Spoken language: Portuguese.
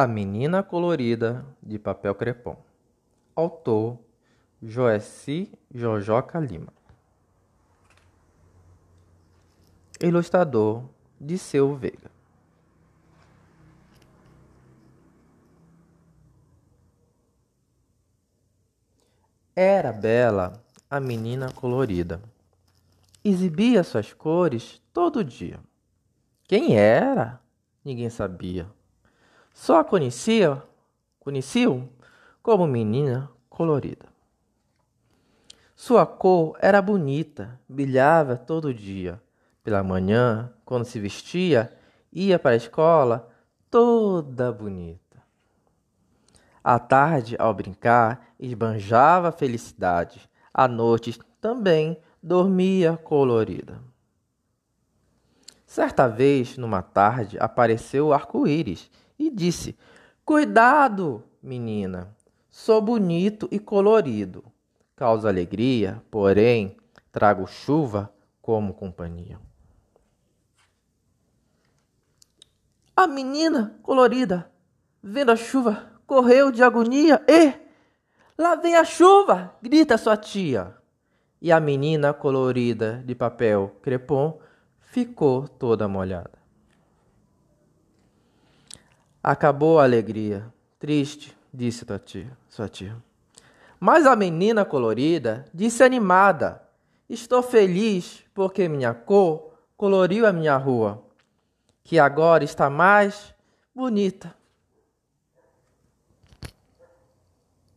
A Menina Colorida de Papel Crepom. Autor Joessi Jojoca Lima. Ilustrador Disseu Veiga. Era bela a menina colorida. Exibia suas cores todo dia. Quem era? Ninguém sabia só a conhecia, conheciam como menina colorida. Sua cor era bonita, brilhava todo dia. Pela manhã, quando se vestia, ia para a escola toda bonita. À tarde, ao brincar, esbanjava felicidade. À noite também dormia colorida. Certa vez, numa tarde, apareceu o arco-íris e disse: Cuidado, menina, sou bonito e colorido. Causo alegria, porém, trago chuva como companhia. A menina colorida, vendo a chuva, correu de agonia e. Lá vem a chuva! grita sua tia. E a menina colorida de papel crepom ficou toda molhada. Acabou a alegria. Triste, disse tua tia, sua tia. Mas a menina colorida disse animada: Estou feliz porque minha cor coloriu a minha rua, que agora está mais bonita